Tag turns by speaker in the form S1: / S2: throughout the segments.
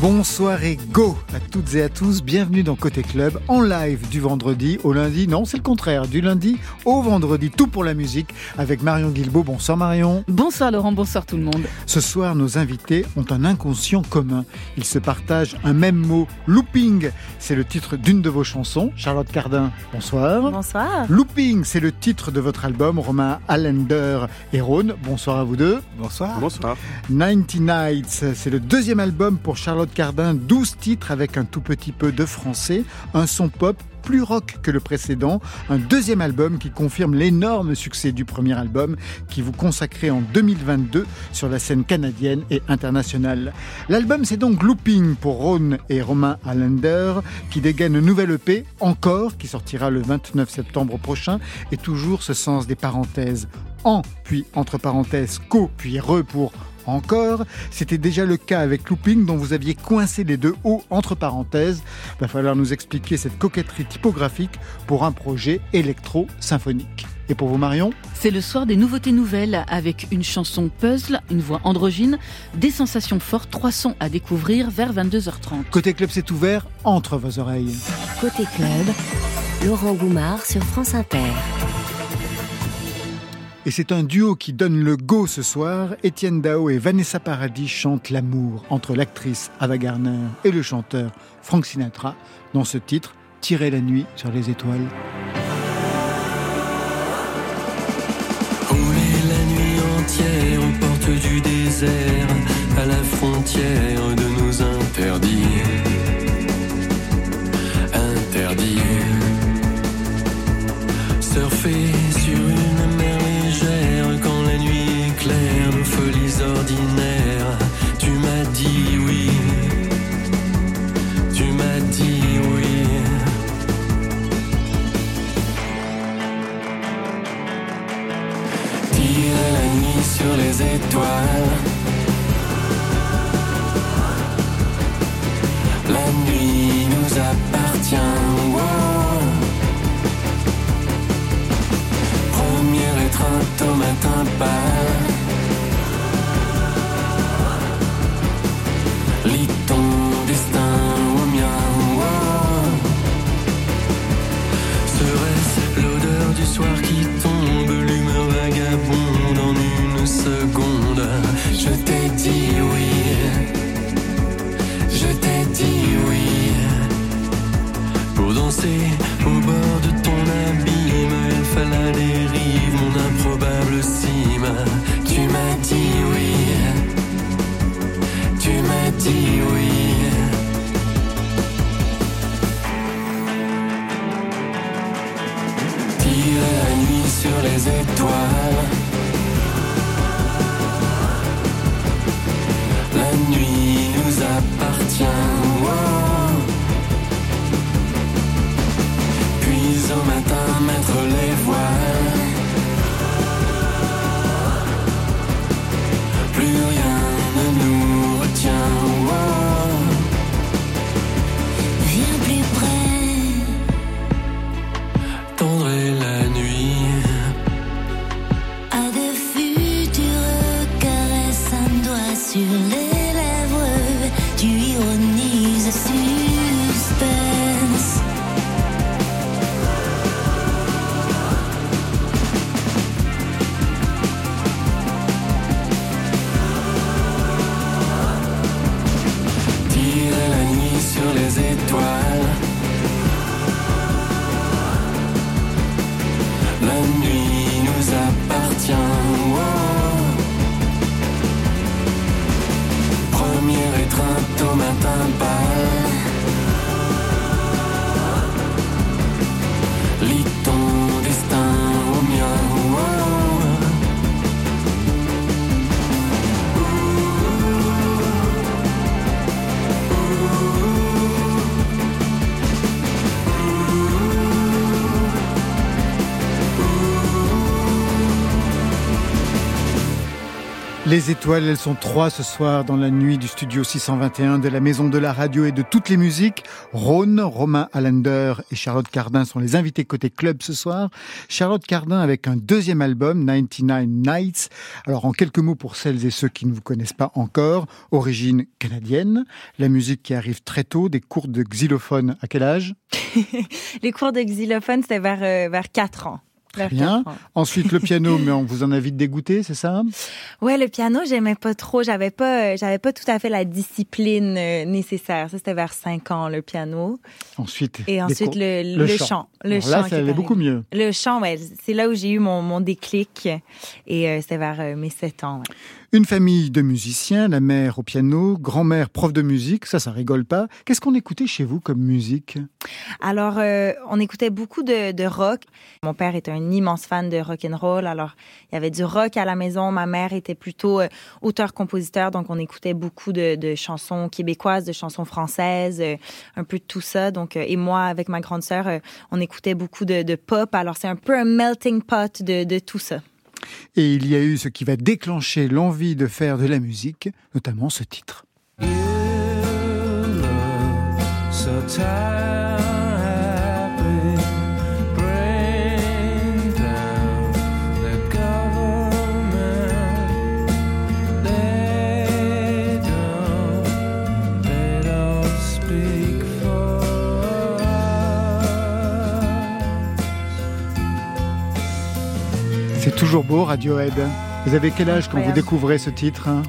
S1: Bonsoir et go à toutes et à tous. Bienvenue dans Côté Club en live du vendredi au lundi. Non, c'est le contraire. Du lundi au vendredi. Tout pour la musique avec Marion Guilbault. Bonsoir Marion.
S2: Bonsoir Laurent, bonsoir tout le monde.
S1: Ce soir, nos invités ont un inconscient commun. Ils se partagent un même mot, looping. C'est le titre d'une de vos chansons. Charlotte Cardin, bonsoir.
S2: Bonsoir.
S1: Looping, c'est le titre de votre album. Romain Allender et Rhône, bonsoir à vous deux.
S3: Bonsoir.
S4: Bonsoir.
S1: 90 Nights, c'est le deuxième album pour Charlotte Cardin, 12 titres avec un tout petit peu de français, un son pop plus rock que le précédent, un deuxième album qui confirme l'énorme succès du premier album qui vous consacrait en 2022 sur la scène canadienne et internationale. L'album c'est donc Looping pour Ron et Romain Allender qui dégaine une nouvelle EP encore qui sortira le 29 septembre prochain et toujours ce sens des parenthèses en puis entre parenthèses co puis re pour encore. C'était déjà le cas avec Looping dont vous aviez coincé les deux hauts entre parenthèses. Il va falloir nous expliquer cette coquetterie typographique pour un projet électro-symphonique. Et pour vous Marion?
S2: C'est le soir des nouveautés nouvelles avec une chanson puzzle, une voix androgyne, des sensations fortes, trois sons à découvrir vers 22h30.
S1: Côté club c'est ouvert entre vos oreilles.
S5: Côté club, Laurent Goumard sur France Inter.
S1: Et c'est un duo qui donne le go ce soir. Étienne Dao et Vanessa Paradis chantent l'amour entre l'actrice Ava Gardner et le chanteur Frank Sinatra dans ce titre Tirer la nuit sur les étoiles.
S6: Les étoiles,
S1: elles sont trois ce soir dans la nuit du studio 621 de la Maison de la Radio et de toutes les musiques. Rhône, Romain Allender et Charlotte Cardin sont les invités côté club ce soir. Charlotte Cardin avec un deuxième album, 99 Nights. Alors en quelques mots pour celles et ceux qui ne vous connaissent pas encore, origine canadienne, la musique qui arrive très tôt, des cours de xylophone à quel âge?
S3: Les cours de xylophone, c'était vers, euh, vers 4 ans. Vers
S1: Bien. Ensuite le piano, mais on vous en a vite dégoûté, c'est ça?
S3: Ouais, le piano, j'aimais pas trop. J'avais pas, euh, j'avais pas tout à fait la discipline euh, nécessaire. Ça, c'était vers 5 ans, le piano.
S1: Ensuite,
S3: Et ensuite, le,
S1: le
S3: le
S1: chant.
S3: chant. Le
S1: Alors
S3: chant
S1: là, ça allait beaucoup mieux.
S3: Le chant, ouais, c'est là où j'ai eu mon, mon déclic. Et euh, c'était vers euh, mes 7 ans. ouais.
S1: Une famille de musiciens, la mère au piano, grand-mère prof de musique, ça, ça rigole pas. Qu'est-ce qu'on écoutait chez vous comme musique?
S3: Alors, euh, on écoutait beaucoup de, de rock. Mon père était un immense fan de rock and roll. Alors, il y avait du rock à la maison. Ma mère était plutôt euh, auteur-compositeur, donc on écoutait beaucoup de, chansons québécoises, de chansons françaises, euh, un peu de tout ça. Donc, et moi, avec ma grande sœur, on écoutait beaucoup de, de pop. Alors, c'est un peu un melting pot de tout ça.
S1: Et il y a eu ce qui va déclencher l'envie de faire de la musique, notamment ce titre. C'est toujours beau, Radiohead. Vous avez quel âge quand vous découvrez ce titre hein?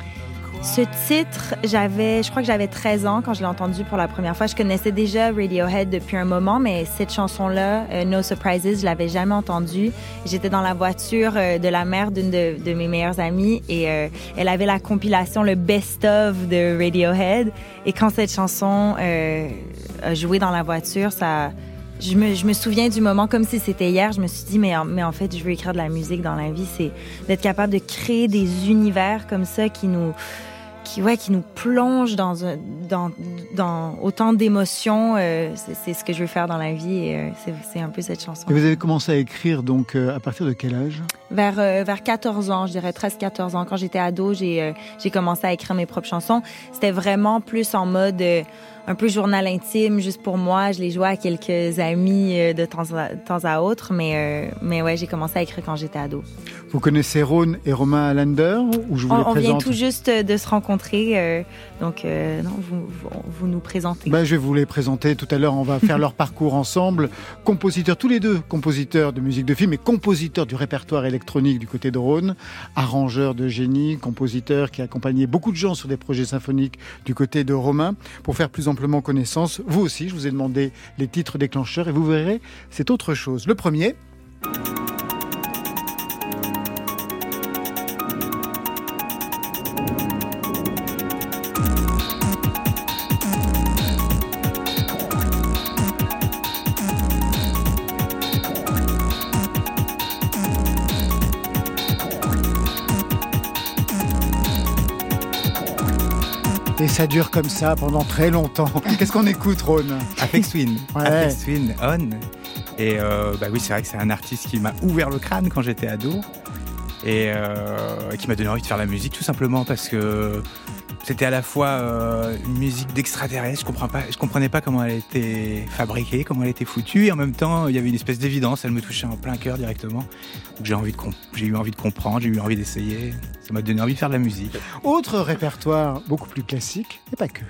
S3: Ce titre, j'avais, je crois que j'avais 13 ans quand je l'ai entendu pour la première fois. Je connaissais déjà Radiohead depuis un moment, mais cette chanson-là, euh, No Surprises, je l'avais jamais entendue. J'étais dans la voiture euh, de la mère d'une de, de mes meilleures amies et euh, elle avait la compilation, le best-of de Radiohead. Et quand cette chanson a joué dans la voiture, ça... Je me, je me souviens du moment comme si c'était hier. Je me suis dit, mais, en- mais en fait, je veux écrire de la musique dans la vie. C'est d'être capable de créer des univers comme ça qui nous, qui, ouais, qui nous plonge dans, dans, dans autant d'émotions. euh, c'est ce que je veux faire dans la vie et euh, c'est un peu cette chanson.
S1: Et vous avez commencé à écrire donc euh, à partir de quel âge?
S3: Vers, euh, vers 14 ans, je dirais 13-14 ans, quand j'étais ado, j'ai euh, j'ai commencé à écrire mes propres chansons. C'était vraiment plus en mode euh, un peu journal intime, juste pour moi. Je les jouais à quelques amis euh, de temps à, de temps à autre, mais, euh, mais ouais, j'ai commencé à écrire quand j'étais ado.
S1: Vous connaissez Rhône et Romain Allender ou je vous
S3: On,
S1: les
S3: on vient
S1: présente?
S3: tout juste de se rencontrer, euh, donc euh, non, vous, vous, vous nous présentez.
S1: Ben, je vais vous les présenter tout à l'heure. On va faire leur parcours ensemble. Compositeurs, tous les deux, compositeurs de musique de film et compositeurs du répertoire électronique du côté de Rhône, arrangeurs de génie, compositeurs qui accompagnaient beaucoup de gens sur des projets symphoniques du côté de Romain. Pour faire plus amplement connaissance, vous aussi, je vous ai demandé les titres déclencheurs et vous verrez, c'est autre chose. Le premier, ça dure comme ça pendant très longtemps. Qu'est-ce qu'on écoute, Rhône?
S4: Apex Twin.
S1: Ouais.
S4: Apex Twin, On. Et euh, bah oui, c'est vrai que c'est un artiste qui m'a ouvert le crâne quand j'étais ado et euh, qui m'a donné envie de faire la musique tout simplement parce que c'était à la fois euh, une musique d'extraterrestre, je comprenais pas comment elle était fabriquée, comment elle était foutue, et en même temps il y avait une espèce d'évidence, elle me touchait en plein cœur directement. J'ai eu envie de comprendre, j'ai eu envie d'essayer, ça m'a donné envie de faire de la musique.
S1: Autre répertoire beaucoup plus classique, et pas que.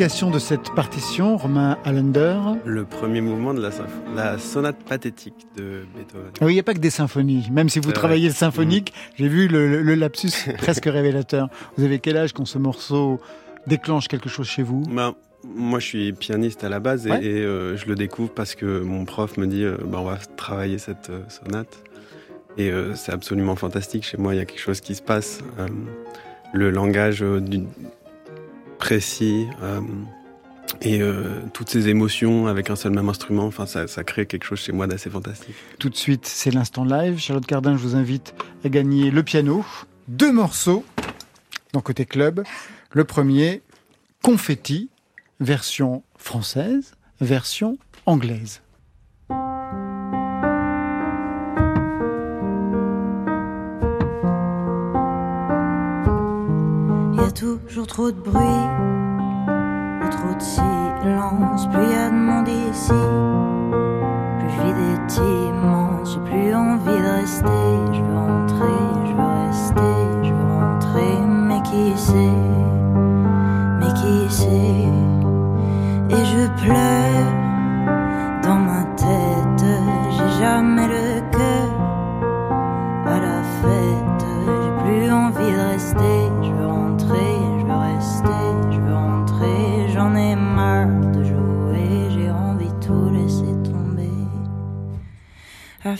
S1: De cette partition, Romain Allender.
S7: Le premier mouvement de la, la sonate pathétique de Beethoven.
S1: Oui, il n'y a pas que des symphonies. Même si vous travaillez le symphonique, j'ai vu le, le lapsus presque révélateur. Vous avez quel âge quand ce morceau déclenche quelque chose chez vous?
S7: Ben, moi, je suis pianiste à la base et,
S1: Ouais.
S7: et, euh, je le découvre parce que mon prof me dit euh, ben, on va travailler cette euh, sonate. Et euh, c'est absolument fantastique. Chez moi, il y a quelque chose qui se passe. Le langage du- précis. Euh, et euh, toutes ces émotions avec un seul même instrument, enfin ça, ça crée quelque chose chez moi d'assez fantastique.
S1: Tout de suite, c'est l'instant live. Charlotte Cardin, je vous invite à gagner le piano. Deux morceaux dans Côté Club. Le premier, Confetti, version française, version anglaise.
S3: toujours trop de bruit, trop de silence. Plus il y a de monde ici, plus je vis immense. J'ai plus envie de rester. Je veux rentrer, je veux rester, je veux rentrer, mais qui sait?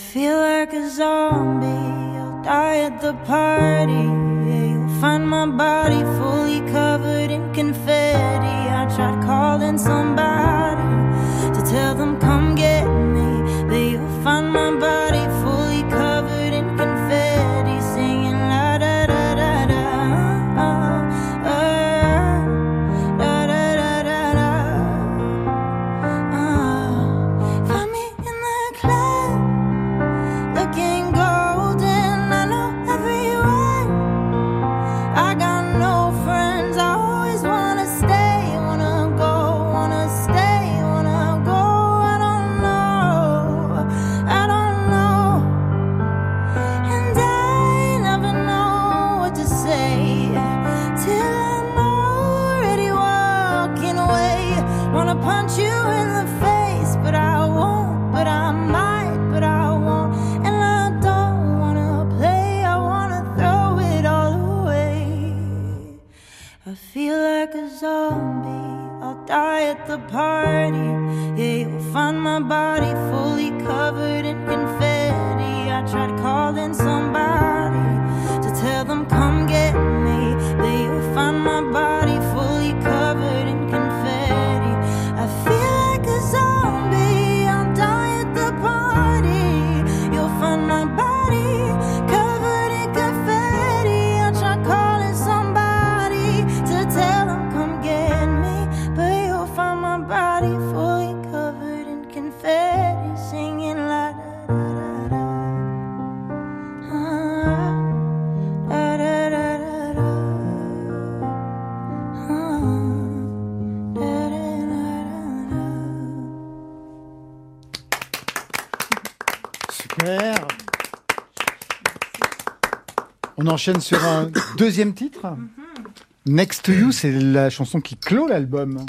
S3: feel like a zombie. I'll die at the party. Yeah, you'll find my body fully covered in confetti. I tried calling somebody to tell them.
S1: falling so enchaîne sur un deuxième titre. Mhm. Next to You, c'est la chanson qui clôt l'album.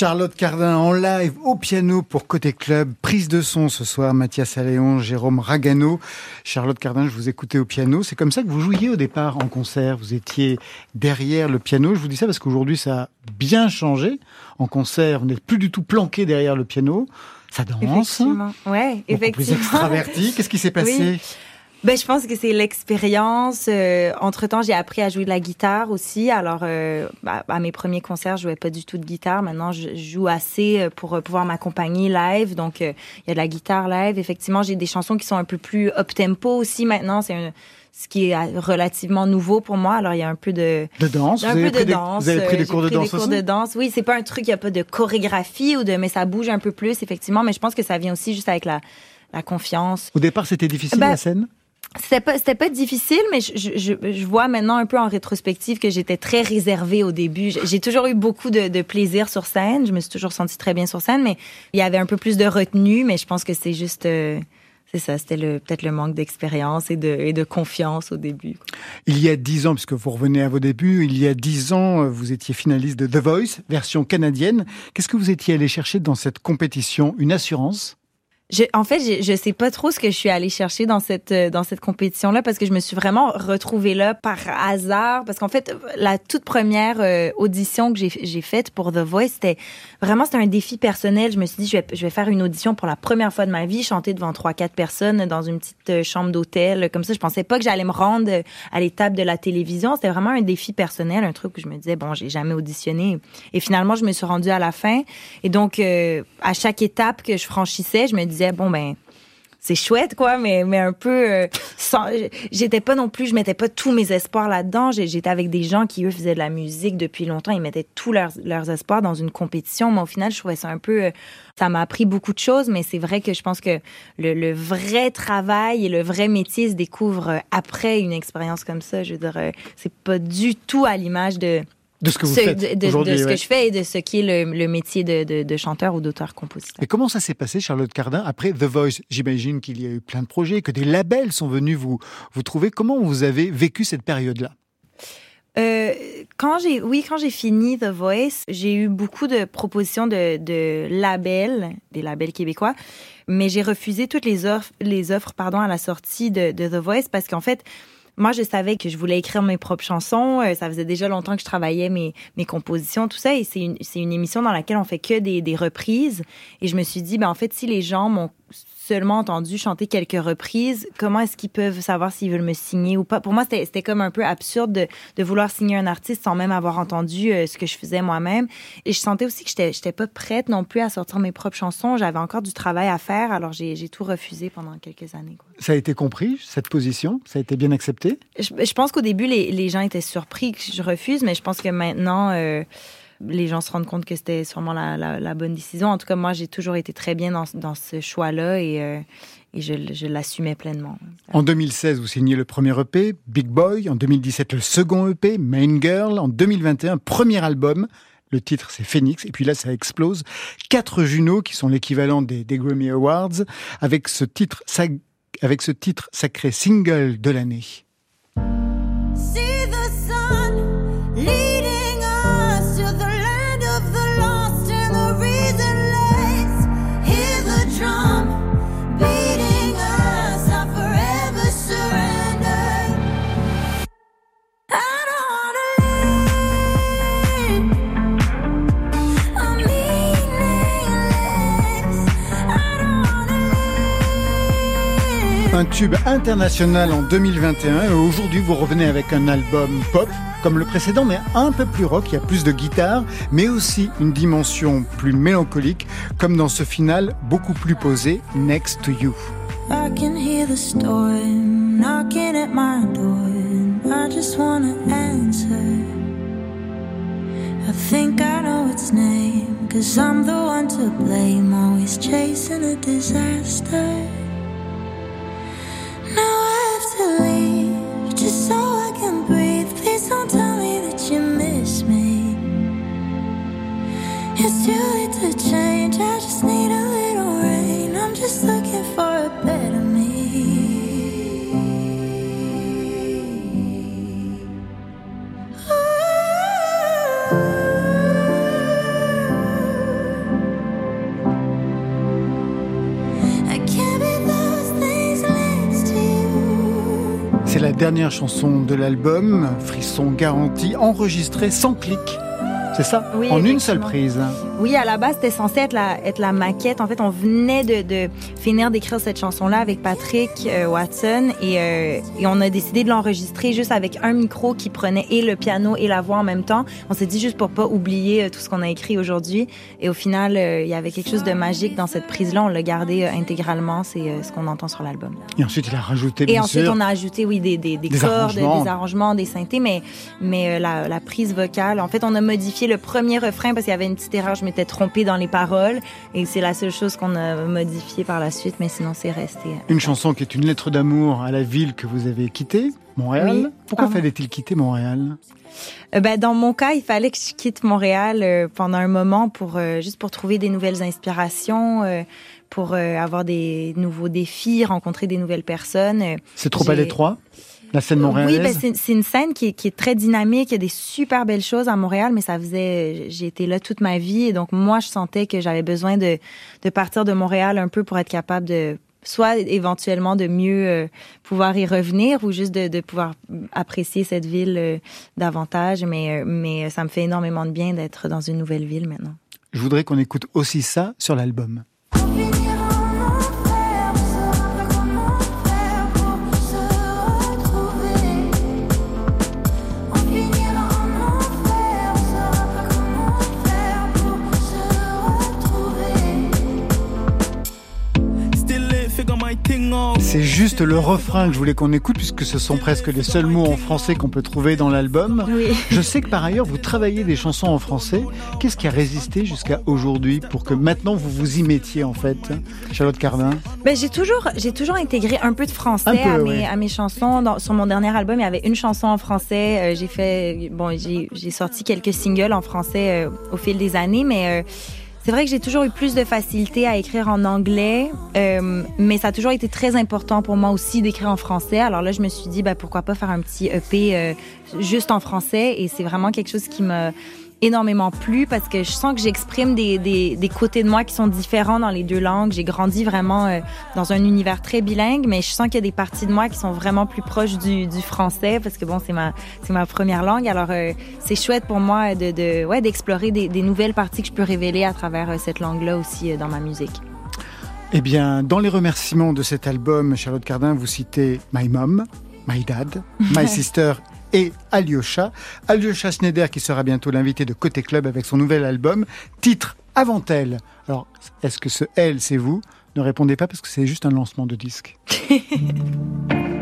S1: Charlotte Cardin en live au piano pour Côté Club. Prise de son ce soir, Mathias Alléon, Jérôme Ragano. Charlotte Cardin, je vous écoutais au piano. C'est comme ça que vous jouiez au départ en concert. Vous étiez derrière le piano. Je vous dis ça parce qu'aujourd'hui, ça a bien changé. En concert, vous n'êtes plus du tout planqué derrière le piano. Ça danse.
S3: Effectivement. Ouais,
S1: Beaucoup plus
S3: effectivement.
S1: extraverti. Qu'est-ce qui s'est passé?
S3: Ben, je pense que c'est l'expérience. Euh, entre-temps, j'ai appris à jouer de la guitare aussi. Alors, euh, bah, à mes premiers concerts, je jouais pas du tout de guitare. Maintenant, je joue assez euh, pour euh, pouvoir m'accompagner live. Donc, euh, il y a de la guitare live. Effectivement, j'ai des chansons qui sont un peu plus up-tempo aussi maintenant. C'est un- ce qui est relativement nouveau pour moi. Alors, il y a un peu de...
S1: De danse.
S3: un
S1: vous,
S3: peu de
S1: des,
S3: danse.
S1: vous avez pris des cours de
S3: pris
S1: danse
S3: des cours
S1: aussi?
S3: de danse. Oui, c'est pas un truc, il n'y a pas de chorégraphie ou de, mais ça bouge un peu plus, effectivement. Mais je pense que ça vient aussi juste avec la, la confiance.
S1: Au départ, c'était difficile
S3: Ben,
S1: la scène?
S3: C'était pas, c'était pas difficile, mais je, je, je- vois maintenant un peu en rétrospective que j'étais très réservée au début. J'ai- toujours eu beaucoup de, de plaisir sur scène. Je me suis toujours sentie très bien sur scène, mais il y avait un peu plus de retenue. Mais je pense que c'est juste, euh, c'est ça, c'était le, peut-être le manque d'expérience et de, et de confiance au début.
S1: Il y a dix ans, puisque vous revenez à vos débuts, il y a dix ans, euh, vous étiez finaliste de The Voice, version canadienne. Qu'est-ce que vous étiez allé chercher dans cette compétition? Une assurance?
S3: Je, en fait, je, je sais pas trop ce que je suis allée chercher dans cette euh, dans cette compétition là parce que je me suis vraiment retrouvée là par hasard parce qu'en fait la toute première euh, audition que j'ai j'ai faite pour The Voice c'était vraiment c'était un défi personnel. Je me suis dit je vais je vais faire une audition pour la première fois de ma vie, chanter devant trois quatre personnes dans une petite euh, chambre d'hôtel comme ça. Je pensais pas que j'allais me rendre à l'étape de la télévision. C'était vraiment un défi personnel, un truc où je me disais bon j'ai jamais auditionné et finalement je me suis rendue à la fin et donc euh, à chaque étape que je franchissais je me disais bon ben c'est chouette quoi mais un peu euh, sans j'étais pas non plus je mettais pas tous mes espoirs là-dedans. J'étais avec des gens qui eux faisaient de la musique depuis longtemps. Ils mettaient tous leurs espoirs dans une compétition. Mais au final je trouvais ça un peu euh, ça m'a appris beaucoup de choses. Mais c'est vrai que je pense que le, vrai travail et le vrai métier se découvre euh, après une expérience comme ça. Je veux dire c'est pas du tout à l'image de
S1: de ce que vous
S3: ce-
S1: faites
S3: de, ce
S1: ouais.
S3: que je fais et de ce qui est le, le métier de, de, de chanteur ou d'auteur-compositeur.
S1: Et comment ça s'est passé, Charlotte Cardin, après The Voice? J'imagine qu'il y a eu plein de projets, que des labels sont venus vous, vous trouver. Comment vous avez vécu cette période-là?
S3: Euh, quand j'ai, oui, quand j'ai fini The Voice, j'ai eu beaucoup de propositions de, de labels, des labels québécois, mais j'ai refusé toutes les offres, les offres, pardon, à la sortie de, de The Voice parce qu'en fait, moi, je savais que je voulais écrire mes propres chansons. Euh, ça faisait déjà longtemps que je travaillais mes, mes compositions, tout ça. Et c'est une, une émission dans laquelle on fait que des, des reprises. Et je me suis dit, ben, en fait, si les gens m'ont seulement entendu chanter quelques reprises, comment est-ce qu'ils peuvent savoir s'ils veulent me signer ou pas? Pour moi, c'était comme un peu absurde de, de vouloir signer un artiste sans même avoir entendu euh, ce que je faisais moi-même. Et je sentais aussi que j'étais j'étais pas prête non plus à sortir mes propres chansons. J'avais encore du travail à faire, alors j'ai j'ai tout refusé pendant quelques années. quoi.
S1: Ça a été compris, cette position? Ça a été bien accepté?
S3: Je, je pense qu'au début, les, les gens étaient surpris que je refuse, mais je pense que maintenant, euh, les gens se rendent compte que c'était sûrement la, bonne décision. En tout cas, moi, j'ai toujours été très bien dans, dans ce choix-là et, euh, je, l'assumais pleinement.
S1: En 2016, vous signez le premier EP, Big Boy. En 2017, le second EP, Main Girl. En 2021, premier album. Le titre, c'est Phoenix. Et puis là, ça explose. Quatre Juno, qui sont l'équivalent des, Grammy Awards, avec ce titre sacré single de l'année. Un tube international en 2021 et aujourd'hui vous revenez avec un album pop comme le précédent mais un peu plus rock, il y a plus de guitare mais aussi une dimension plus mélancolique comme dans ce final beaucoup plus posé Next to You.
S8: I can hear the storm knocking at my door. and I just wanna answer. I think I know its name, cause I'm the one to blame, always chasing a disaster.
S1: Chanson de l'album, Frisson garanti, enregistrée sans clic. C'est ça?
S3: Oui,
S1: En une seule prise.
S3: Oui, à la base, c'était censé être la, être la maquette. En fait, on venait de, de finir d'écrire cette chanson-là avec Patrick euh, Watson et, euh, et on a décidé de l'enregistrer juste avec un micro qui prenait et le piano et la voix en même temps. On s'est dit juste pour pas oublier euh, tout ce qu'on a écrit aujourd'hui. Et au final, euh, il y avait quelque chose de magique dans cette prise-là. On l'a gardé intégralement. C'est ce qu'on entend sur l'album.
S1: Et ensuite il a rajouté
S3: Et
S1: bien
S3: ensuite,
S1: sûr.
S3: on a ajouté, oui, des, des, des,
S1: Des
S3: cordes,
S1: arrangements.
S3: des arrangements, des synthés, mais, mais la, la prise vocale. En fait, on a modifié le premier refrain parce qu'il y avait une petite erreur. Je m'étais trompée dans les paroles. Et c'est la seule chose qu'on a modifié par la suite, mais sinon, c'est resté. euh,
S1: Une chanson qui est une lettre d'amour à la ville que vous avez quittée, Montréal.
S3: Oui.
S1: Pourquoi fallait-il quitter Montréal?
S3: Euh, ben, dans mon cas, il fallait que je quitte Montréal euh, pendant un moment pour euh, juste pour trouver des nouvelles inspirations, pour avoir des nouveaux défis, rencontrer des nouvelles personnes.
S1: C'est trop à l'étroit? La scène montréalaise
S3: Oui, ben c'est une scène qui est, qui est très dynamique. Il y a des super belles choses à Montréal, mais ça faisait, j'ai été là toute ma vie et donc moi je sentais que j'avais besoin de de partir de Montréal un peu pour être capable de soit éventuellement de mieux euh, pouvoir y revenir ou juste de, de pouvoir apprécier cette ville euh, davantage. Mais euh, mais ça me fait énormément de bien d'être dans une nouvelle ville maintenant.
S1: Je voudrais qu'on écoute aussi ça sur l'album. C'est juste le refrain que je voulais qu'on écoute puisque ce sont presque les seuls mots en français qu'on peut trouver dans l'album.
S3: Oui.
S1: Je sais que par ailleurs vous travaillez des chansons en français. Qu'est-ce qui a résisté jusqu'à aujourd'hui pour que maintenant vous vous y mettiez en fait, Charlotte Cardin?
S3: Ben, j'ai toujours, j'ai toujours intégré un peu de français
S1: peu,
S3: à, mes,
S1: ouais.
S3: à mes chansons. Dans- sur mon dernier album, il y avait une chanson en français. Euh, j'ai fait, bon, j'ai, j'ai sorti quelques singles en français euh, au fil des années, mais euh, c'est vrai que j'ai toujours eu plus de facilité à écrire en anglais, euh, mais ça a toujours été très important pour moi aussi d'écrire en français. Alors là, je me suis dit, ben, pourquoi pas faire un petit EP euh, juste en français, et c'est vraiment quelque chose qui me énormément plu parce que je sens que j'exprime des, des, des côtés de moi qui sont différents dans les deux langues. J'ai grandi vraiment euh, dans un univers très bilingue, mais je sens qu'il y a des parties de moi qui sont vraiment plus proches du, du français parce que bon, c'est ma, c'est ma première langue. Alors, euh, c'est chouette pour moi de, de, ouais, d'explorer des, des nouvelles parties que je peux révéler à travers euh, cette langue-là aussi dans ma musique.
S1: Eh bien, dans les remerciements de cet album, Charlotte Cardin, vous citez My Mom, My Dad, My Sister et Alyosha. Alyosha Schneider qui sera bientôt l'invité de Côté Club avec son nouvel album, titre Avant elle. Alors, est-ce que ce elle, c'est vous? Ne répondez pas parce que c'est juste un lancement de disque.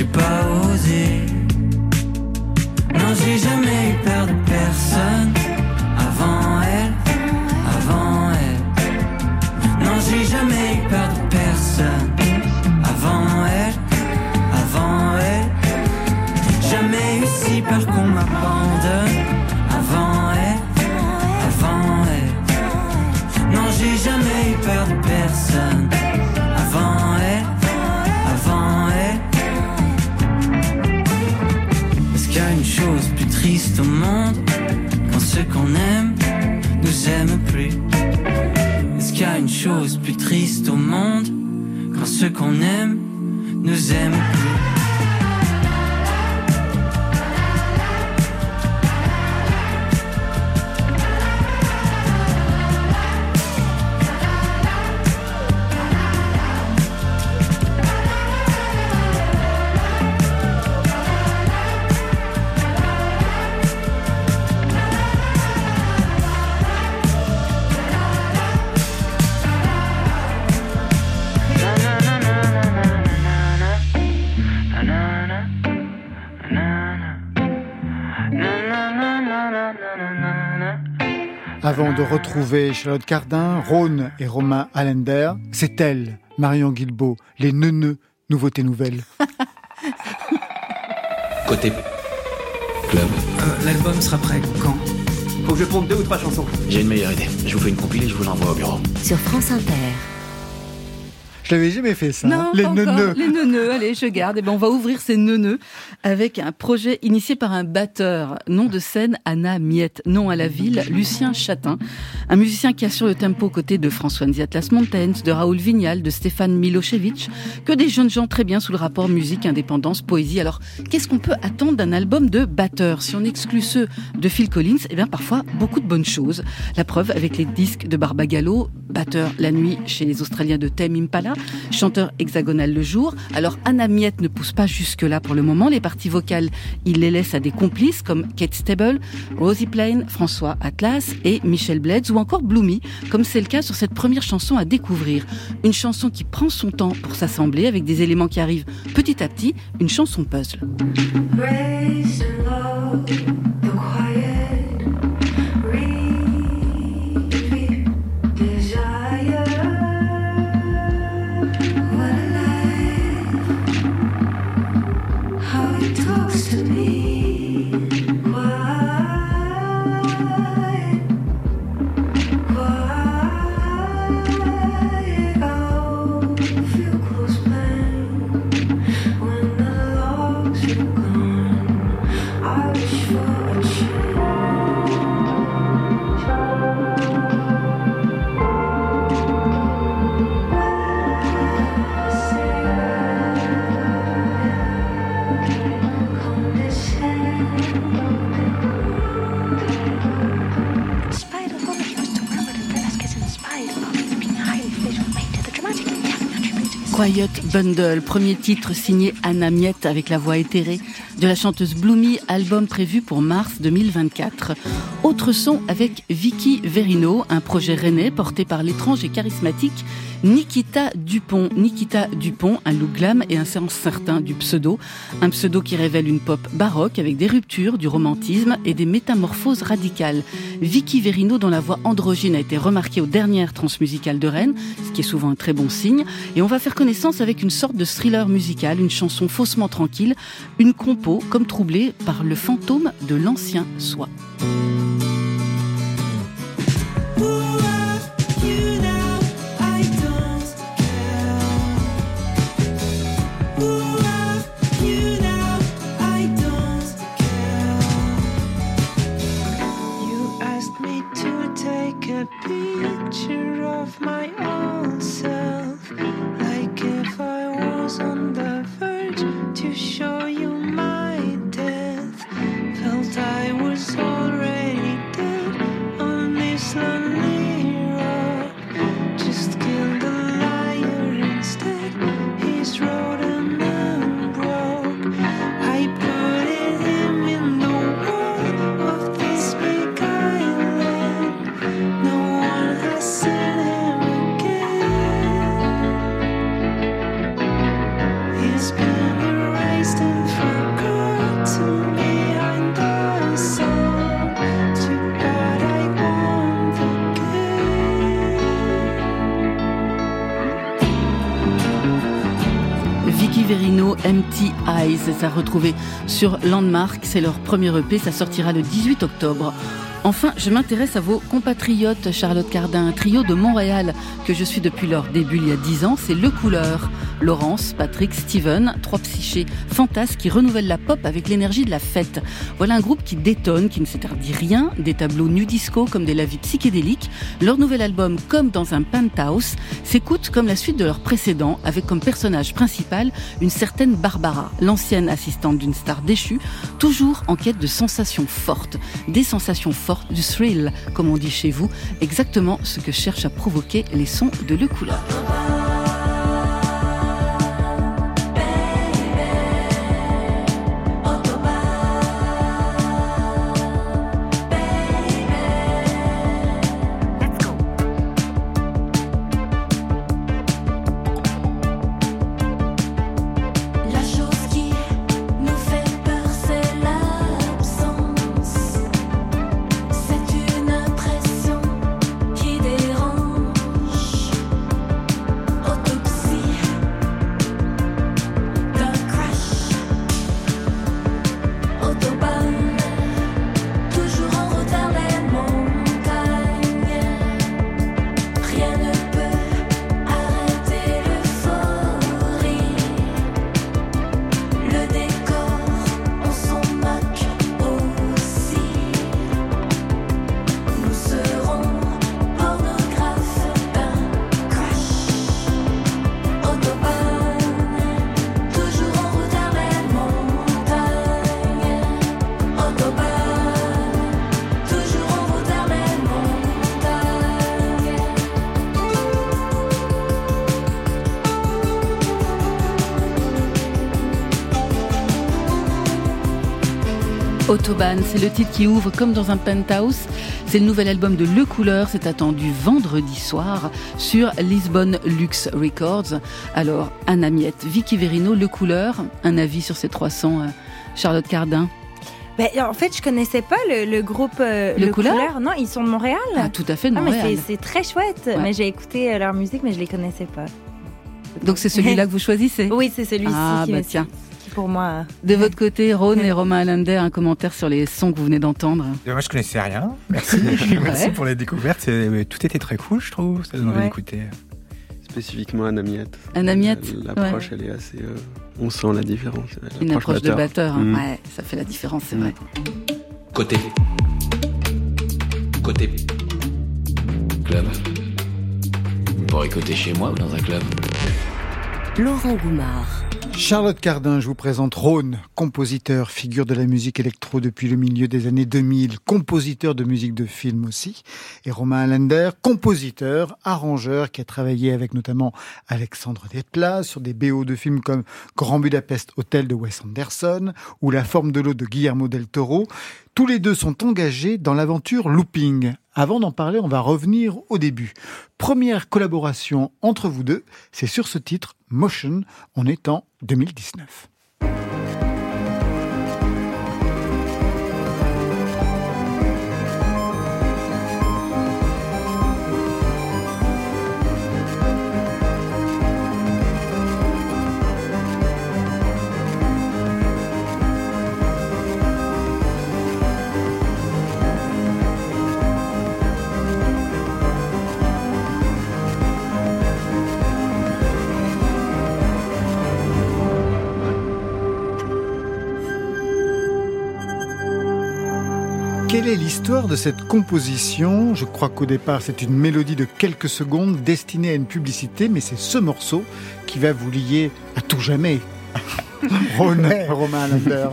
S9: J'ai pas osé. Non, j'ai jamais eu peur de personne. Monde quand ceux qu'on aime nous aiment plus
S1: de retrouver Charlotte Cardin, Rhône et Romain Allender, c'est elle, Marion Guilbeault, les neuneux, nouveautés nouvelles.
S10: Côté club.
S9: Euh, L'album sera prêt quand?
S10: Faut que je ponde deux ou trois chansons. J'ai une meilleure idée. Je vous fais une compilée, je vous l'envoie au bureau.
S5: Sur France Inter.
S1: Je l'avais jamais fait ça.
S2: Non,
S1: hein, les
S2: pas encore.
S1: neuneux.
S2: Les neuneux, allez, je garde. Et ben, on va ouvrir ces neuneux avec un projet initié par un batteur. Nom de scène, Anna Miette. Nom à la ville, Lucien Chatin. Un musicien qui assure le tempo aux côtés de François Atlas Mountains, de Raoul Vignal, de Stéphane Milosevic. Que des jeunes gens très bien sous le rapport musique, indépendance, poésie. Alors, qu'est-ce qu'on peut attendre d'un album de batteur Si on exclut ceux de Phil Collins, eh bien, parfois, beaucoup de bonnes choses. La preuve avec les disques de Barbagallo, batteur la nuit chez les Australiens de Tame Impala, chanteur hexagonal le jour. Alors Anna Miette ne pousse pas jusque-là pour le moment. Les parties vocales, il les laisse à des complices comme Kate Stable, Rosie Plain, François Atlas et Michel Bledz ou encore Bloomy, comme c'est le cas sur cette première chanson à découvrir. Une chanson qui prend son temps pour s'assembler avec des éléments qui arrivent petit à petit, une chanson puzzle.
S8: Quiet
S2: Bundle, premier titre signé Anna Miette avec la voix éthérée de la chanteuse Bloomy, album prévu pour mars 2024. Autre son avec Vicky Verino, un projet rennais porté par l'étrange et charismatique Nikita Dupont. Nikita Dupont, un look glam et un sens certain du pseudo. Un pseudo qui révèle une pop baroque avec des ruptures, du romantisme et des métamorphoses radicales. Vicky Verino, dont la voix androgyne a été remarquée aux dernières transmusicales de Rennes, ce qui est souvent un très bon signe. Et on va faire avec une sorte de thriller musical, une chanson faussement tranquille, une compo comme troublée par le fantôme de l'ancien soi.
S8: picture of my. Care.
S2: Verino, Empty Eyes. Ça retrouvé sur Landmark. C'est leur premier EP. Ça sortira le 18 octobre. Enfin, je m'intéresse à vos compatriotes, Charlotte Cardin, un trio de Montréal que je suis depuis leur début il y a dix ans, c'est Le Couleur. Laurence, Patrick, Steven, trois psychés fantasques qui renouvellent la pop avec l'énergie de la fête. Voilà un groupe qui détonne, qui ne s'interdit rien, des tableaux nu disco comme des lavis psychédéliques. Leur nouvel album, comme dans un penthouse, s'écoute comme la suite de leur précédent, avec comme personnage principal une certaine Barbara, l'ancienne assistante d'une star déchue, toujours en quête de sensations fortes, des sensations fortes du thrill, comme on dit chez vous, exactement ce que cherchent à provoquer les sons de Le.
S11: Autobahn,
S2: c'est le titre qui ouvre comme dans un penthouse. C'est le nouvel album de Le Couleur, c'est attendu vendredi soir sur Lisbonne Lux Records. Alors, Anna Miette, Vicky Verino, Le Couleur, un avis sur ces 300, euh, Charlotte Cardin
S3: Ben, en fait, je connaissais pas le, le groupe euh,
S2: Le Couleur
S3: Non, ils sont de Montréal.
S2: Ah, tout à fait de
S3: Ah, mais
S2: Montréal.
S3: c'est- très chouette.
S2: Ouais.
S3: Mais j'ai écouté euh, leur musique, mais je les connaissais pas.
S2: Donc c'est celui-là que vous choisissez
S3: Oui, c'est celui-ci
S2: Ah, bah tiens.
S3: Pour moi. euh,
S2: De votre côté, Rhône et Romain Allander, un commentaire sur les sons que vous venez d'entendre.
S4: Et Moi, je connaissais rien. Merci. Merci
S2: Ouais.
S4: pour les découvertes. C'est- Tout était très cool, je trouve. Ça donne envie
S2: Ouais.
S4: d'écouter.
S7: Spécifiquement Anna Miette.
S2: Anna Miette,
S7: L'approche,
S2: ouais.
S7: elle est assez. euh, on sent la différence.
S2: Une approche de batteur, hein.
S7: Mm.
S2: ouais, ça fait la différence, c'est vrai.
S10: Côté. Côté. Club. Vous pourrez côté chez moi ou dans un club?
S5: Laurent Goumard.
S1: Charlotte Cardin, je vous présente Rhône, compositeur, figure de la musique électro depuis le milieu des années 2000, compositeur de musique de film aussi. Et Romain Allender, compositeur, arrangeur, qui a travaillé avec notamment Alexandre Desplat sur des BO de films comme Grand Budapest Hotel de Wes Anderson ou La forme de l'eau de Guillermo del Toro. Tous les deux sont engagés dans l'aventure Looping. Avant d'en parler, on va revenir au début. Première collaboration entre vous deux, c'est sur ce titre, Motion, on est en 2019. Quelle est l'histoire de cette composition? Je crois qu'au départ, c'est une mélodie de quelques secondes destinée à une publicité, mais c'est ce morceau qui va vous lier à tout jamais. Rhône, Romain Lander.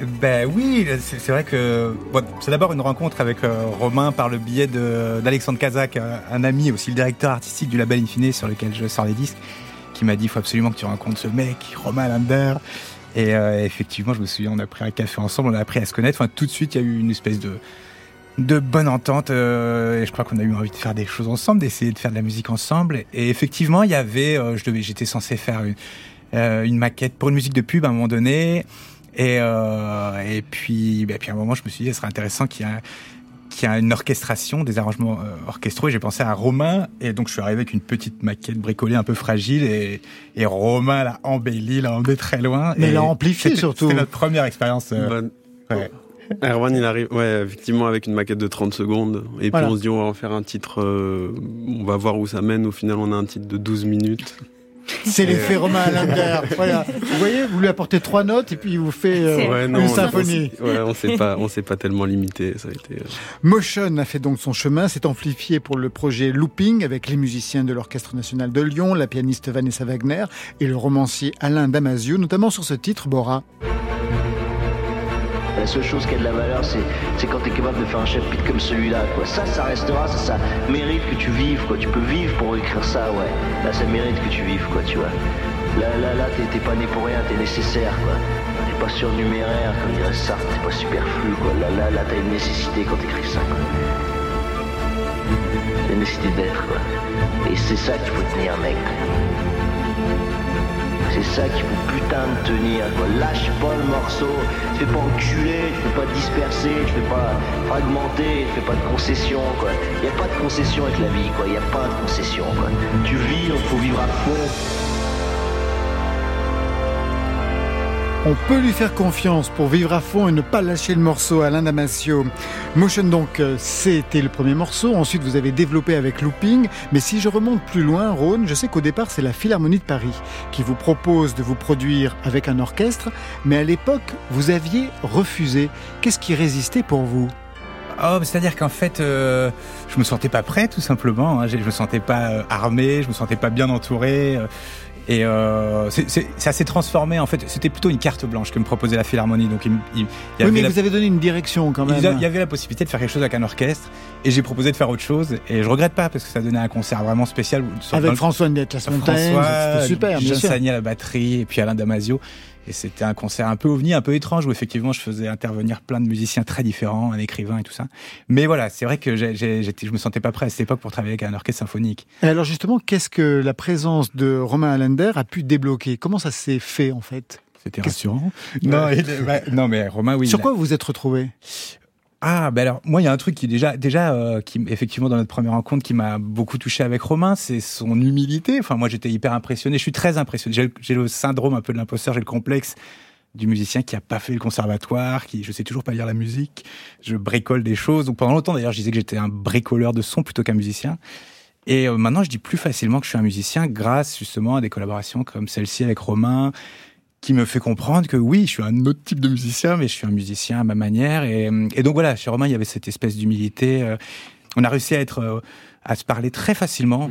S4: Ben oui, c'est vrai que bon, c'est d'abord une rencontre avec euh, Romain par le biais d'Alexandre Kazak, un ami aussi le directeur artistique du label Infine sur lequel je sors les disques, qui m'a dit il faut absolument que tu rencontres ce mec, Romain Lander. Et euh, effectivement, je me souviens, on a pris un café ensemble, on a appris à se connaître. Enfin, tout de suite, il y a eu une espèce de de bonne entente. euh, et je crois qu'on a eu envie de faire des choses ensemble, d'essayer de faire de la musique ensemble. Et effectivement, il y avait, euh, je devais, j'étais censé faire une, maquette pour une musique de pub à un moment donné. Et, et puis, bah, puis à un moment, je me suis dit, ce serait intéressant qu'il y ait un- qui a une orchestration, des arrangements euh, orchestraux. Et j'ai pensé à Romain. Et donc, je suis arrivé avec une petite maquette bricolée un peu fragile. Et, et Romain l'a embelli, l'a emmené très loin.
S1: Mais
S4: Et
S1: l'a amplifié,
S4: c'était-
S1: surtout.
S4: C'était notre première expérience. euh, ouais.
S7: Erwan, il arrive, ouais, effectivement, avec une maquette de 30 secondes. Et
S1: Voilà.
S7: puis on se dit, on va en faire un titre, euh, on va voir où ça mène. Au final, on a un titre de 12 minutes.
S1: C'est l'effet Romain Alander. Voilà. Vous voyez, vous lui apportez trois notes et puis il vous fait euh,
S7: Ouais, non,
S1: une
S7: on-
S1: symphonie.
S7: on- Ouais, on s'est pas, on s'est pas tellement limité. Ça a été. euh,
S1: Motion a fait donc son chemin, s'est amplifié pour le projet Looping avec les musiciens de l'Orchestre national de Lyon, la pianiste Vanessa Wagner et le romancier Alain Damasio, notamment sur ce titre Bora.
S12: La seule chose qui a de la valeur, c'est, quand tu es capable de faire un chapitre comme celui-là. Quoi. Ça, ça restera, ça, ça mérite que tu vives. Quoi. Tu peux vivre pour écrire ça, ouais. Là, ça mérite que tu vives, quoi, tu vois. Là, là, là, t'es, pas né pour rien, t'es nécessaire, quoi. T'es pas surnuméraire, comme dirait Sartre, t'es pas superflu, quoi. Là, là, là, t'as une nécessité quand t'écris ça, quoi. T'as une nécessité d'être, quoi. Et c'est ça qu'il faut tenir, mec. C'est ça qu'il faut putain de tenir, quoi. Lâche pas le morceau, te fais pas enculer, te fais pas disperser, te fais pas fragmenter, te fais pas de concession, quoi. Y a pas de concession avec la vie, quoi. Y a pas de concession, quoi. Tu vis, donc faut vivre à fond.
S1: On peut lui faire confiance pour vivre à fond et ne pas lâcher le morceau Alain Damasio. Motion donc, euh, c'était le premier morceau. Ensuite, vous avez développé avec Looping. Mais si je remonte plus loin, Rhône, je sais qu'au départ, c'est la Philharmonie de Paris qui vous propose de vous produire avec un orchestre. Mais à l'époque, vous aviez refusé. Qu'est-ce qui résistait pour vous?
S4: Oh, c'est-à-dire qu'en fait, euh, je me sentais pas prêt, tout simplement. hein. Je je me sentais pas euh, armé, je me sentais pas bien entouré. euh, et euh, c'est- c'est- ça s'est transformé. En fait, c'était plutôt une carte blanche que me proposait la Philharmonie. Donc, il, il- il y
S1: Oui,
S4: avait
S1: mais
S4: la-
S1: vous avez donné une direction quand même.
S4: il y a- il y avait la possibilité de faire quelque chose avec un orchestre et j'ai proposé de faire autre chose et je regrette pas parce que ça donnait un concert vraiment spécial
S1: Avec François Ndette, la Fontaine,
S4: François,
S1: c'était super.
S4: Sagny à la batterie et puis Alain Damasio et c'était un concert un peu ovni, un peu étrange où effectivement je faisais intervenir plein de musiciens très différents, un écrivain et tout ça. Mais voilà, c'est vrai que je me sentais pas prêt à cette époque pour travailler avec un orchestre symphonique.
S1: Et alors justement, qu'est-ce que la présence de Romain Allender a pu débloquer? Comment ça s'est fait en fait?
S4: C'était rassurant. Non, il- bah, non, mais Romain, oui.
S1: Sur quoi vous vous êtes retrouvé
S4: Ah, ben alors, moi, il y a un truc qui déjà, déjà, euh, qui effectivement dans notre première rencontre, qui m'a beaucoup touché avec Romain, c'est son humilité. Enfin, moi, j'étais hyper impressionné. Je suis très impressionné. J'ai le- syndrome un peu de l'imposteur, j'ai le complexe du musicien qui a pas fait le conservatoire, qui je sais toujours pas lire la musique. Je bricole des choses. Donc pendant longtemps, d'ailleurs, je disais que j'étais un bricoleur de son plutôt qu'un musicien. Et euh, maintenant, je dis plus facilement que je suis un musicien grâce justement à des collaborations comme celle-ci avec Romain, qui me fait comprendre que oui, je suis un autre type de musicien, mais je suis un musicien à ma manière. Et, et donc voilà, chez Romain, il y avait cette espèce d'humilité. euh, on a réussi à être, euh, à se parler très facilement.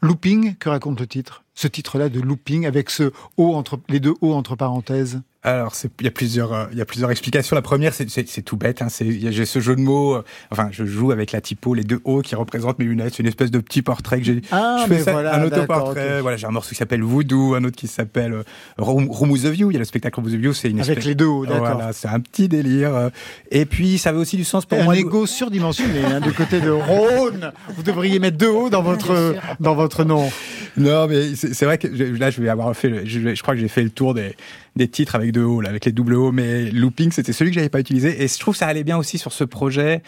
S1: Looping, que raconte le titre? Ce titre-là de Looping avec ce O entre les deux O entre parenthèses?
S4: Alors, c'est- il y a plusieurs, euh, il y a plusieurs explications. La première, c'est- c'est c'est tout bête. Hein, c'est- il y a- j'ai ce jeu de mots. euh, enfin, je joue avec la typo, les deux O qui représentent mes lunettes. C'est une espèce de petit portrait que j'ai.
S1: Ah,
S4: je fais
S1: mais
S4: ça,
S1: voilà,
S4: un autoportrait.
S1: ok.
S4: Voilà, j'ai un morceau qui s'appelle Voodoo, un autre qui s'appelle euh, Room, Room with a View. Il y a le spectacle Room with a View, c'est une
S1: Avec
S4: espèce-
S1: les deux O, d'accord.
S4: Voilà, c'est un petit délire. euh, Et puis, ça avait aussi du sens pour
S1: un
S4: moi. de-
S1: ego surdimensionné hein, du côté de Rhône. Vous devriez mettre deux O dans votre dans votre nom.
S4: Non, mais c'est vrai que je- là, je vais avoir fait. le- je, je crois que j'ai fait le tour des, des titres avec deux O, là, avec les double O. Mais Looping, c'était celui que j'avais pas utilisé. Et je trouve que ça allait bien aussi sur ce projet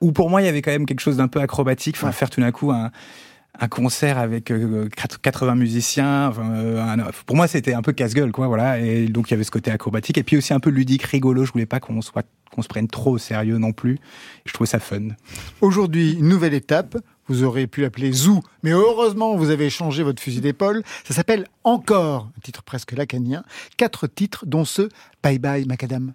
S4: où, pour moi, il y avait quand même quelque chose d'un peu acrobatique. Enfin, faire tout d'un coup un, un concert avec euh, 80 musiciens. Enfin, euh, un- pour moi, c'était un peu casse-gueule, quoi. Voilà. Et donc, il y avait ce côté acrobatique. Et puis aussi un peu ludique, rigolo. Je voulais pas qu'on soit qu'on se prenne trop au sérieux non plus. Je trouvais ça fun.
S1: Aujourd'hui, nouvelle étape. Vous aurez pu l'appeler Zoo, mais heureusement, vous avez changé votre fusil d'épaule. Ça s'appelle Encore, un titre presque lacanien. Quatre titres, dont ce Bye Bye Macadam.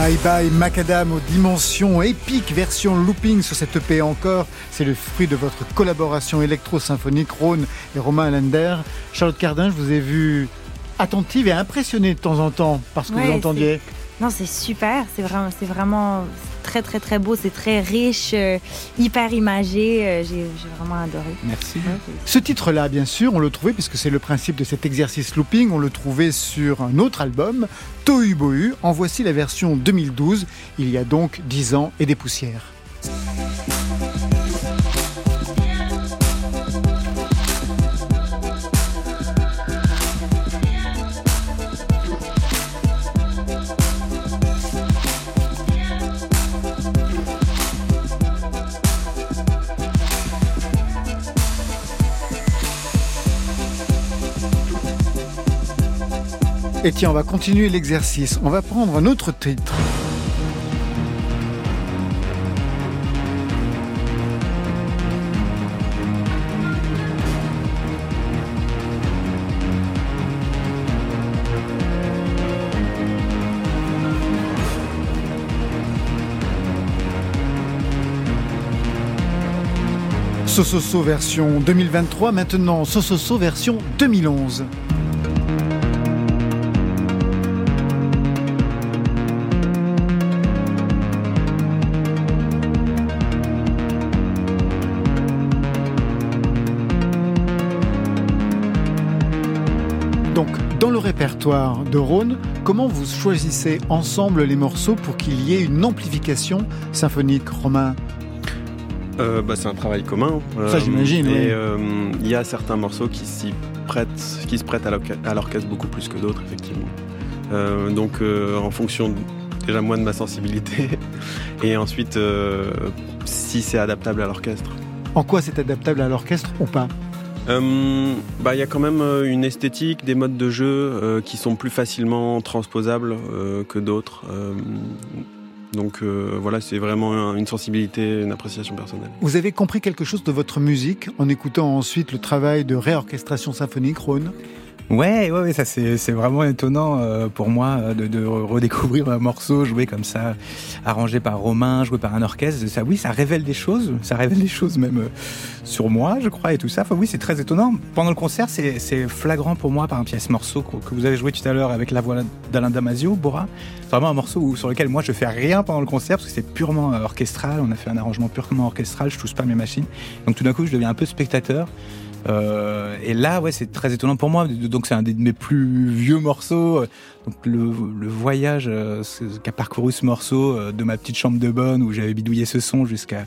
S1: Bye bye Macadam aux dimensions épiques, version looping sur cette EP encore. C'est le fruit de votre collaboration électro-symphonique Rhône et Romain Allender. Charlotte Cardin, je vous ai vu attentive et impressionnée de temps en temps par ce que
S3: Ouais,
S1: vous entendiez.
S3: Non, c'est super. C'est vraiment, c'est vraiment très, très, très beau. C'est très riche, euh, hyper imagé. Euh, j'ai, vraiment adoré.
S4: Merci.
S1: Ce titre-là, bien sûr, on le trouvait, puisque c'est le principe de cet exercice looping, on le trouvait sur un autre album, Tohu Bohu. En voici la version 2012, il y a donc 10 ans et des poussières. Et tiens, on va continuer l'exercice. On va prendre un autre titre. Sososo version 2023, maintenant Sososo version 2011. De Rhône, comment vous choisissez ensemble les morceaux pour qu'il y ait une amplification symphonique, Romain?
S7: Euh, bah, c'est un travail commun.
S1: Ça, j'imagine,
S7: Et
S1: oui.
S7: euh, il y a certains morceaux qui s'y prêtent, qui se prêtent à l'orchestre beaucoup plus que d'autres, effectivement. Euh, donc, euh, en fonction de- déjà moi de ma sensibilité, et ensuite euh, si c'est adaptable à l'orchestre.
S1: En quoi c'est adaptable à l'orchestre ou pas?
S7: Euh, bah, il y a quand même euh, une esthétique, des modes de jeu euh, qui sont plus facilement transposables que d'autres. Donc voilà, c'est vraiment un- une sensibilité, une appréciation personnelle.
S1: Vous avez compris quelque chose de votre musique en écoutant ensuite le travail de réorchestration symphonique, Rhône?
S4: Ouais, ouais, ça c'est vraiment étonnant euh, pour moi euh, de, redécouvrir un morceau joué comme ça, arrangé par Romain, joué par un orchestre. Ça, oui, ça révèle des choses, ça révèle des choses même euh, sur moi, je crois, et tout ça. Enfin, oui, c'est très étonnant. Pendant le concert, c'est flagrant pour moi, par exemple, il y a ce morceau que, vous avez joué tout à l'heure avec la voix d'Alain Damasio, Bora. C'est vraiment un morceau sur lequel moi je fais rien pendant le concert parce que c'est purement orchestral. On a fait un arrangement purement orchestral. Je touche pas mes machines. Donc tout d'un coup, je deviens un peu spectateur. Euh, et là, ouais, c'est très étonnant pour moi. Donc, c'est un de mes plus vieux morceaux. Donc, le, voyage euh, qu'a parcouru ce morceau euh, de ma petite chambre de bonne où j'avais bidouillé ce son jusqu'à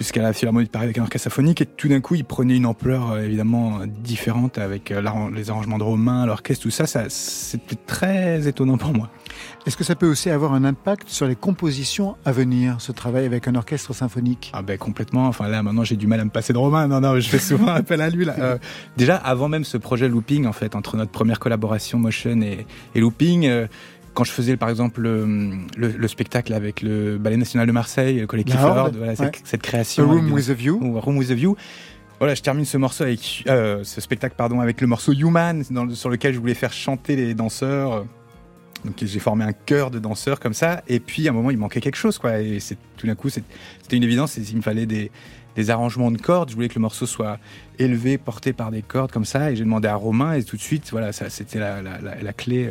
S4: jusqu'à la Philharmonie de Paris avec un orchestre symphonique. Et tout d'un coup, il prenait une ampleur euh, évidemment différente avec euh, les arrangements de Romain, l'orchestre, tout ça. ça C'était très étonnant pour moi.
S1: Est-ce que ça peut aussi avoir un impact sur les compositions à venir, ce travail avec un orchestre symphonique?
S4: Ah ben complètement. Enfin là maintenant j'ai du mal à me passer de Romain. Non non, je fais souvent appel à lui là. Euh, déjà avant même ce projet Looping en fait entre notre première collaboration Motion et, et Looping. euh, quand je faisais par exemple le, le, le spectacle avec le Ballet National de Marseille, le collectif
S1: La Horde,
S4: Horde, voilà, cette,
S1: ouais.
S4: cette création.
S1: A Room
S4: avec-
S1: with a View.
S4: ou Room with a View. Voilà, je termine ce morceau avec euh, ce spectacle pardon avec le morceau Human dans sur lequel je voulais faire chanter les danseurs. Donc j'ai formé un chœur de danseurs comme ça, et puis à un moment il manquait quelque chose quoi. Et c'est tout d'un coup c'était une évidence, il me fallait des, des arrangements de cordes. Je voulais que le morceau soit élevé, porté par des cordes comme ça, et j'ai demandé à Romain et tout de suite voilà ça c'était la, la, la, la clé.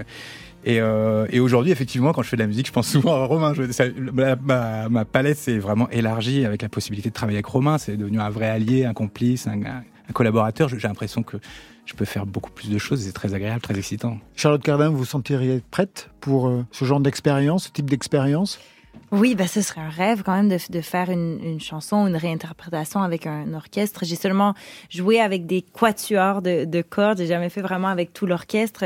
S4: Et, euh, et aujourd'hui, effectivement, quand je fais de la musique, je pense souvent à Romain. Je- ça- ma, ma- ma palette s'est vraiment élargie avec la possibilité de travailler avec Romain. C'est devenu un vrai allié, un complice, un, un- un collaborateur. J'ai l'impression que je peux faire beaucoup plus de choses. C'est très agréable, très excitant.
S1: Charlotte Cardin, vous vous sentiriez prête pour euh, ce genre d'expérience, ce type d'expérience?
S3: Oui, ben ce serait un rêve quand même de, de faire une, une chanson, une réinterprétation avec un orchestre. J'ai seulement joué avec des quatuors de, de cordes. J'ai jamais fait vraiment avec tout l'orchestre.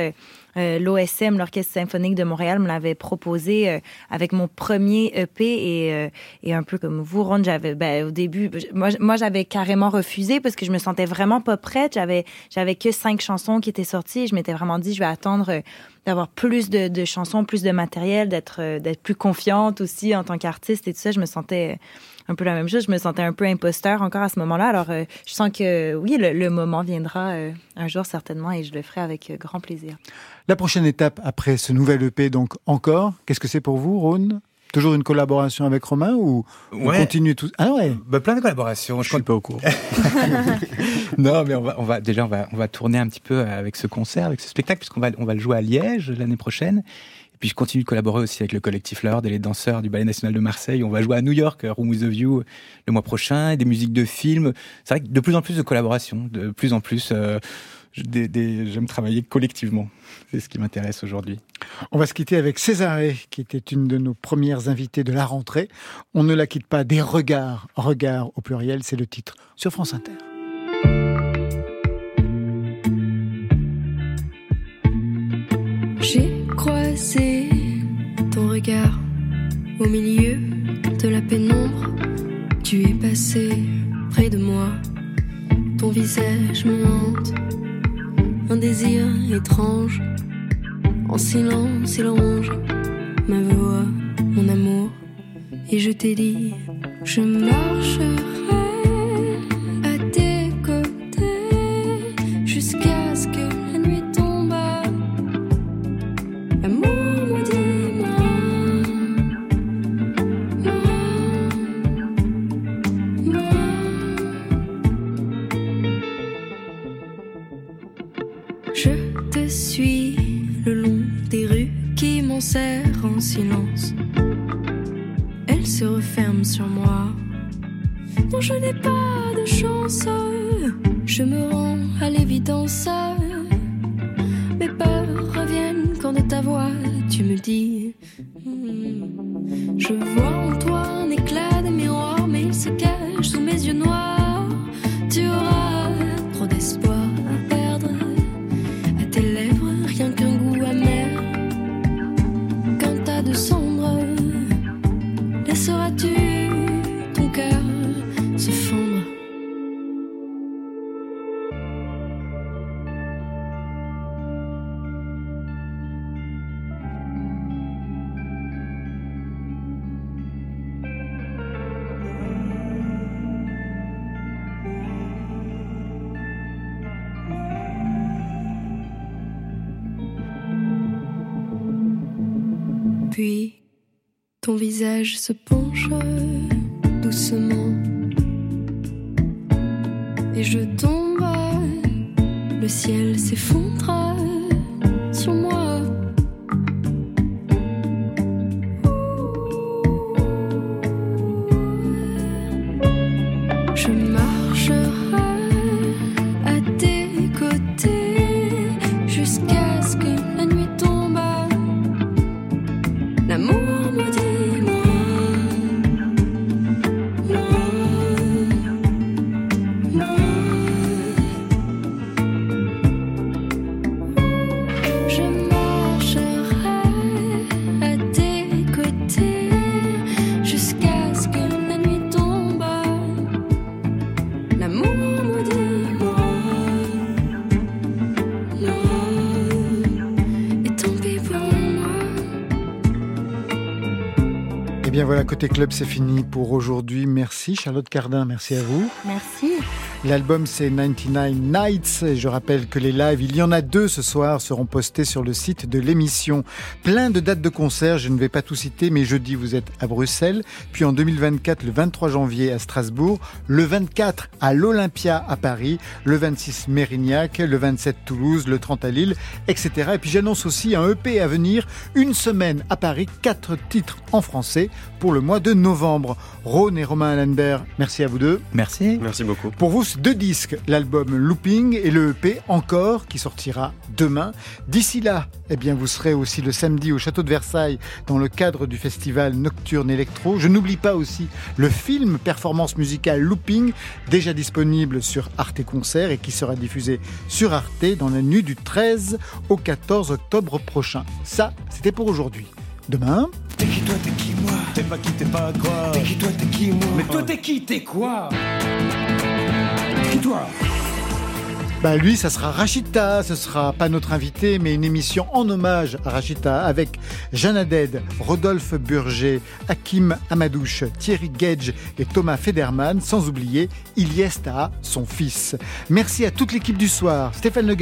S3: Euh, L'OSM, l'Orchestre symphonique de Montréal, me l'avait proposé euh, avec mon premier EP et, euh, et un peu comme vous, Ron, j'avais ben, au début, moi, j'avais carrément refusé parce que je me sentais vraiment pas prête. J'avais j'avais que cinq chansons qui étaient sorties. Je m'étais vraiment dit, je vais attendre d'avoir plus de, de chansons, plus de matériel, d'être d'être plus confiante aussi en tant qu'artiste et tout ça, je me sentais un peu la même chose. Je me sentais un peu imposteur encore à ce moment-là. Alors, euh, je sens que oui, le, le moment viendra euh, un jour certainement et je le ferai avec euh, grand plaisir.
S1: La prochaine étape après ce nouvel EP, donc encore, qu'est-ce que c'est pour vous, Rhône? Toujours une collaboration avec Romain ou on
S4: Ouais.
S1: continue tout Ah ouais
S4: Bah, plein de collaborations. Je
S1: suis pas au courant.
S4: non, mais on va, on va déjà on va, on va tourner un petit peu avec ce concert, avec ce spectacle, puisqu'on va, on va le jouer à Liège l'année prochaine. Et puis je continue de collaborer aussi avec le collectif Lord et les danseurs du Ballet National de Marseille. On va jouer à New York, Room with a View, le mois prochain, et des musiques de films. C'est vrai que de plus en plus de collaborations, de plus en plus. euh, je- des- des- J'aime travailler collectivement. C'est ce qui m'intéresse aujourd'hui.
S1: On va se quitter avec Césarée, qui était une de nos premières invitées de la rentrée. On ne la quitte pas des regards, regards au pluriel, c'est le titre sur France Inter.
S13: J'ai croisé ton regard au milieu de la pénombre. Tu es passé près de moi. Ton visage me hante. Un désir étrange. En silence, il ronge ma voix, mon amour. Et je t'ai dit, je marcherai Je marcherai à
S1: côté club, c'est fini pour aujourd'hui. Merci Charlotte Cardin, merci à vous.
S3: Merci.
S1: L'album c'est 99 Nights et je rappelle que les lives, il y en a deux ce soir, seront postés sur le site de l'émission. Plein de dates de concert, je ne vais pas tout citer, mais jeudi vous êtes à Bruxelles, puis en 2024 le 23 janvier à Strasbourg, le 24 à l'Olympia à Paris, le 26 Mérignac, le 27 Toulouse, le 30 à Lille, etc. Et puis j'annonce aussi un EP à venir, une semaine à Paris, quatre titres en français pour le mois de novembre. Rhône et Romain Allenberg, merci à vous deux.
S4: Merci.
S7: Merci beaucoup.
S1: Pour vous, deux disques, l'album Looping et le EP Encore, qui sortira demain. D'ici là, eh bien, vous serez aussi le samedi au Château de Versailles dans le cadre du festival Nocturne Electro. Je n'oublie pas aussi le film performance musicale Looping, déjà disponible sur Arte Concert et qui sera diffusé sur Arte dans la nuit du 13 au 14 octobre prochain. Ça, c'était pour aujourd'hui. Demain,
S14: T'es qui toi, t'es qui moi? T'es pas qui, t'es pas quoi T'es qui toi, t'es qui moi? Mais toi t'es qui, t'es quoi? Toi
S1: Bah lui, ça sera Rachita, ce sera pas notre invité, mais une émission en hommage à Rachita avec Jeanne Haddad, Rodolphe Burger, Hakim Amadouche, Thierry Gage et Thomas Federman, sans oublier Ilyes Taha, son fils. Merci à toute l'équipe du soir, Stéphane Le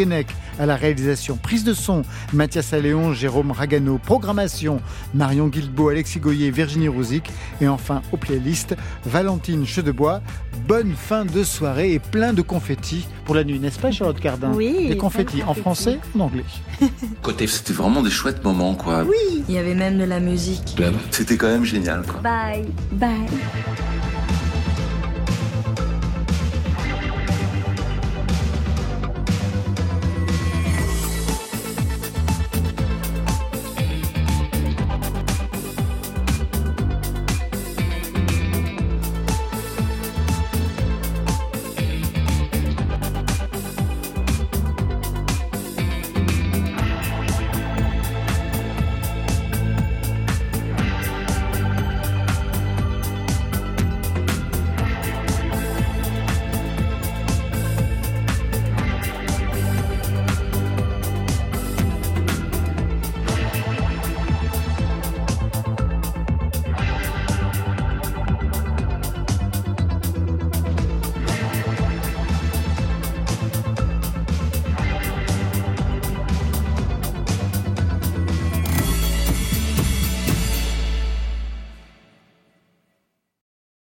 S1: à la réalisation, prise de son, Mathias Alléon, Jérôme Ragano, programmation, Marion Guilbeault, Alexis Goyer, Virginie Rouzic. Et enfin aux playlists, Valentine Chedebois. Bonne fin de soirée et plein de confettis pour la nuit, n'est-ce pas Charlotte Cardin
S3: Oui,
S1: Des confettis en français ou en anglais
S10: Côté, c'était vraiment des chouettes moments, quoi.
S13: Il y avait même de la musique.
S10: C'était quand même génial, quoi.
S3: Bye.
S13: Bye.